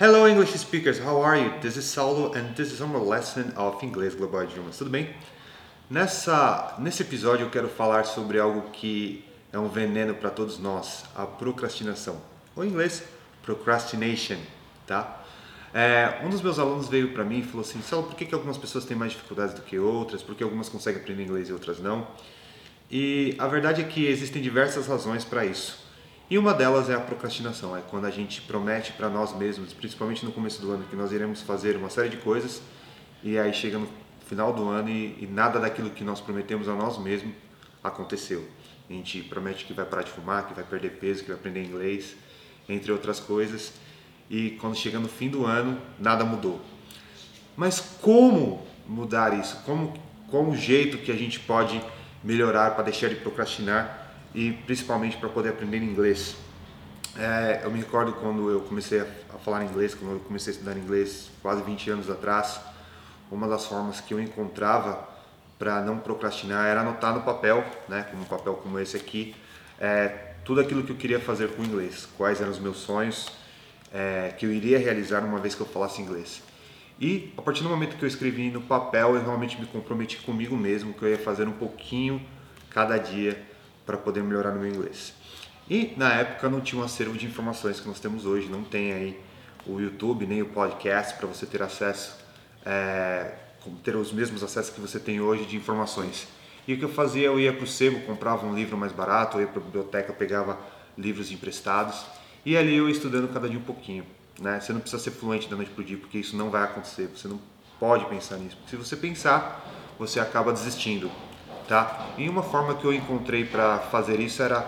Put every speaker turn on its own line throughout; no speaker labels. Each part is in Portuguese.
Hello English speakers, how are you? This is Saulo and this is our lesson of Inglês Global Idiomas. Tudo bem? Nessa, nesse episódio eu quero falar sobre algo que é um veneno para todos nós, a procrastinação. Ou em inglês, procrastination, tá? É, um dos meus alunos veio para mim e falou assim, Saulo, por que, que algumas pessoas têm mais dificuldades do que outras? Por que algumas conseguem aprender inglês e outras não? E a verdade é que existem diversas razões para isso. E uma delas é a procrastinação, é quando a gente promete para nós mesmos, principalmente no começo do ano, que nós iremos fazer uma série de coisas e aí chega no final do ano e, e nada daquilo que nós prometemos a nós mesmos aconteceu. A gente promete que vai parar de fumar, que vai perder peso, que vai aprender inglês, entre outras coisas, e quando chega no fim do ano, nada mudou. Mas como mudar isso? Como, qual o jeito que a gente pode melhorar para deixar de procrastinar e principalmente para poder aprender inglês. É, eu me recordo quando eu comecei a, falar inglês, quando eu comecei a estudar inglês quase 20 anos atrás, uma das formas que eu encontrava para não procrastinar era anotar no papel, né, como um papel como esse aqui, é, tudo aquilo que eu queria fazer com o inglês, quais eram os meus sonhos é, que eu iria realizar uma vez que eu falasse inglês. E a partir do momento que eu escrevi no papel, eu realmente me comprometi comigo mesmo que eu ia fazer um pouquinho cada dia para poder melhorar no meu inglês. E na época não tinha um acervo de informações que nós temos hoje, não tem aí o YouTube nem o podcast para você ter acesso, é, ter os mesmos acessos que você tem hoje de informações. E o que eu fazia, eu ia para o sebo, comprava um livro mais barato, eu ia para a biblioteca, pegava livros emprestados e ali eu ia estudando cada dia um pouquinho. Né? Você não precisa ser fluente da noite para o dia, porque isso não vai acontecer. Você não pode pensar nisso. Se você pensar, você acaba desistindo tá? E uma forma que eu encontrei para fazer isso era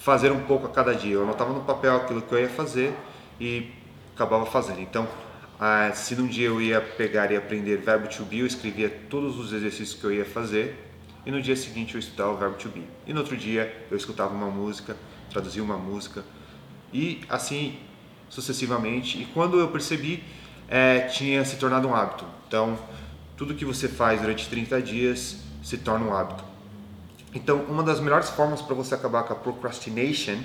fazer um pouco a cada dia. Eu anotava no papel aquilo que eu ia fazer e acabava fazendo. Então, ah, se num dia eu ia pegar e aprender verbo to be, eu escrevia todos os exercícios que eu ia fazer e no dia seguinte eu estudava o verbo to be. E no outro dia eu escutava uma música, traduzia uma música e assim sucessivamente. E quando eu percebi, é, tinha se tornado um hábito. Então, tudo que você faz durante 30 dias se torna um hábito. Então, uma das melhores formas para você acabar com a procrastination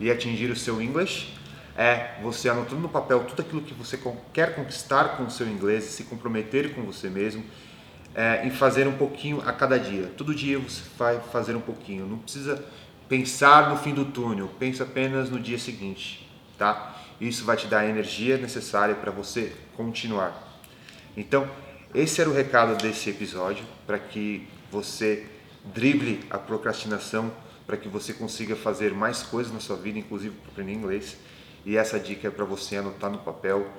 e atingir o seu English é você anotando no papel tudo aquilo que você quer conquistar com o seu inglês, se comprometer com você mesmo é, em fazer um pouquinho a cada dia. Todo dia você vai fazer um pouquinho. Não precisa pensar no fim do túnel, pensa apenas no dia seguinte, tá? Isso vai te dar a energia necessária para você continuar. Então, esse era o recado desse episódio para que você drible a procrastinação, para que você consiga fazer mais coisas na sua vida, inclusive aprender inglês. E essa dica é para você anotar no papel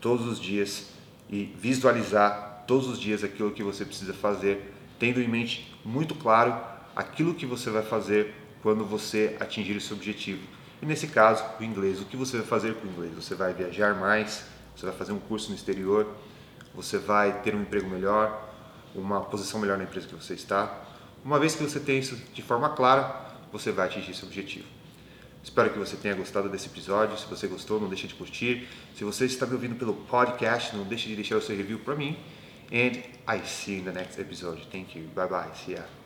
todos os dias e visualizar todos os dias aquilo que você precisa fazer, tendo em mente muito claro aquilo que você vai fazer quando você atingir esse objetivo. E nesse caso, o inglês. O que você vai fazer com o inglês? Você vai viajar mais? Você vai fazer um curso no exterior? Você vai ter um emprego melhor, uma posição melhor na empresa que você está. Uma vez que você tem isso de forma clara, você vai atingir seu objetivo. Espero que você tenha gostado desse episódio. Se você gostou, não deixe de curtir. Se você está me ouvindo pelo podcast, não deixe de deixar o seu review para mim. And I see you in the next episode. Thank you. Bye bye. See ya.